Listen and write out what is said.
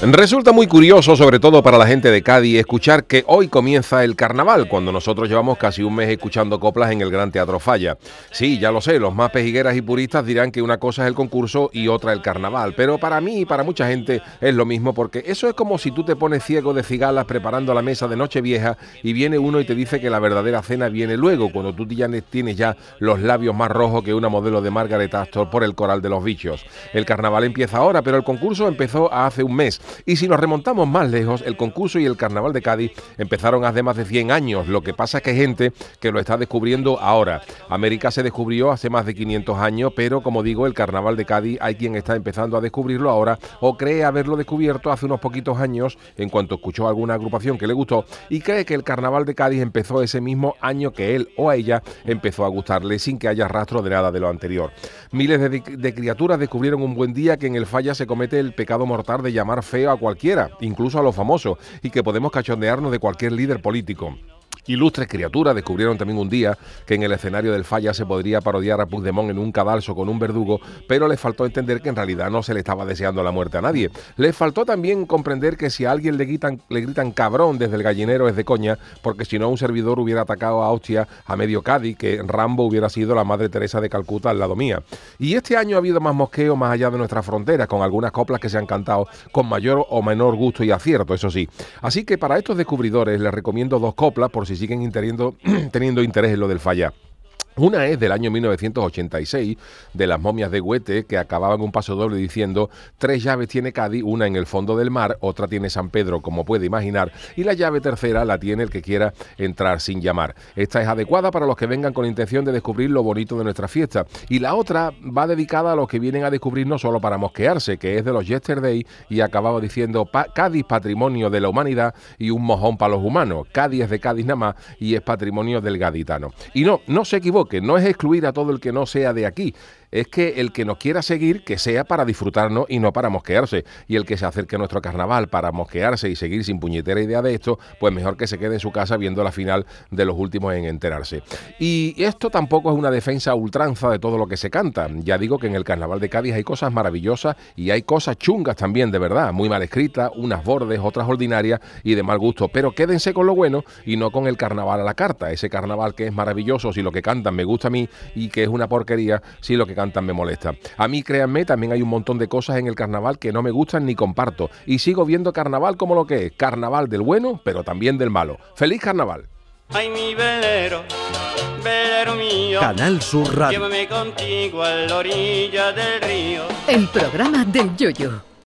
Resulta muy curioso, sobre todo para la gente de Cádiz, escuchar que hoy comienza el carnaval, cuando nosotros llevamos casi un mes escuchando coplas en el Gran Teatro Falla. Sí, ya lo sé, los más pejigueras y puristas dirán que una cosa es el concurso y otra el carnaval, pero para mí y para mucha gente es lo mismo, porque eso es como si tú te pones ciego de cigalas preparando la mesa de Nochevieja y viene uno y te dice que la verdadera cena viene luego, cuando tú ya tienes ya los labios más rojos que una modelo de Margaret Astor por el coral de los bichos. El carnaval empieza ahora, pero el concurso empezó hace un mes. Y si nos remontamos más lejos, el concurso y el carnaval de Cádiz empezaron hace más de 100 años. Lo que pasa es que hay gente que lo está descubriendo ahora. América se descubrió hace más de 500 años, pero como digo, el carnaval de Cádiz hay quien está empezando a descubrirlo ahora o cree haberlo descubierto hace unos poquitos años en cuanto escuchó alguna agrupación que le gustó y cree que el carnaval de Cádiz empezó ese mismo año que él o a ella empezó a gustarle sin que haya rastro de nada de lo anterior. Miles de, de criaturas descubrieron un buen día que en el falla se comete el pecado mortal de llamar a cualquiera, incluso a los famosos, y que podemos cachondearnos de cualquier líder político. Ilustres criaturas descubrieron también un día que en el escenario del falla se podría parodiar a Puigdemont en un cadalso con un verdugo, pero les faltó entender que en realidad no se le estaba deseando la muerte a nadie. Les faltó también comprender que si a alguien le gritan, le gritan cabrón desde el gallinero es de coña, porque si no un servidor hubiera atacado a Hostia a medio Cádiz, que Rambo hubiera sido la Madre Teresa de Calcuta al lado mía. Y este año ha habido más mosqueo más allá de nuestras fronteras, con algunas coplas que se han cantado con mayor o menor gusto y acierto, eso sí. Así que para estos descubridores les recomiendo dos coplas por si siguen teniendo, interés en lo del falla. Una es del año 1986, de las momias de Huete, que acababan un paso doble diciendo, tres llaves tiene Cádiz, una en el fondo del mar, otra tiene San Pedro, como puede imaginar, y la llave tercera la tiene el que quiera entrar sin llamar. Esta es adecuada para los que vengan con intención de descubrir lo bonito de nuestra fiesta. Y la otra va dedicada a los que vienen a descubrir no solo para mosquearse, que es de los Yesterday, y acababa diciendo, Cádiz patrimonio de la humanidad y un mojón para los humanos. Cádiz de Cádiz nada más y es patrimonio del gaditano. Y no, no se equivoque que no es excluir a todo el que no sea de aquí, es que el que nos quiera seguir, que sea para disfrutarnos y no para mosquearse. Y el que se acerque a nuestro carnaval para mosquearse y seguir sin puñetera idea de esto, pues mejor que se quede en su casa viendo la final de los últimos en enterarse. Y esto tampoco es una defensa ultranza de todo lo que se canta. Ya digo que en el carnaval de Cádiz hay cosas maravillosas y hay cosas chungas también, de verdad, muy mal escritas, unas bordes, otras ordinarias y de mal gusto. Pero quédense con lo bueno y no con el carnaval a la carta. Ese carnaval que es maravilloso si lo que cantan me gusta a mí y que es una porquería si lo que cantan me molesta. A mí, créanme, también hay un montón de cosas en el carnaval que no me gustan ni comparto. Y sigo viendo carnaval como lo que es, carnaval del bueno, pero también del malo. ¡Feliz carnaval! Ay, mi velero, velero mío. Canal Sur Radio. Llévame contigo a la orilla del río. El programa del Yoyo.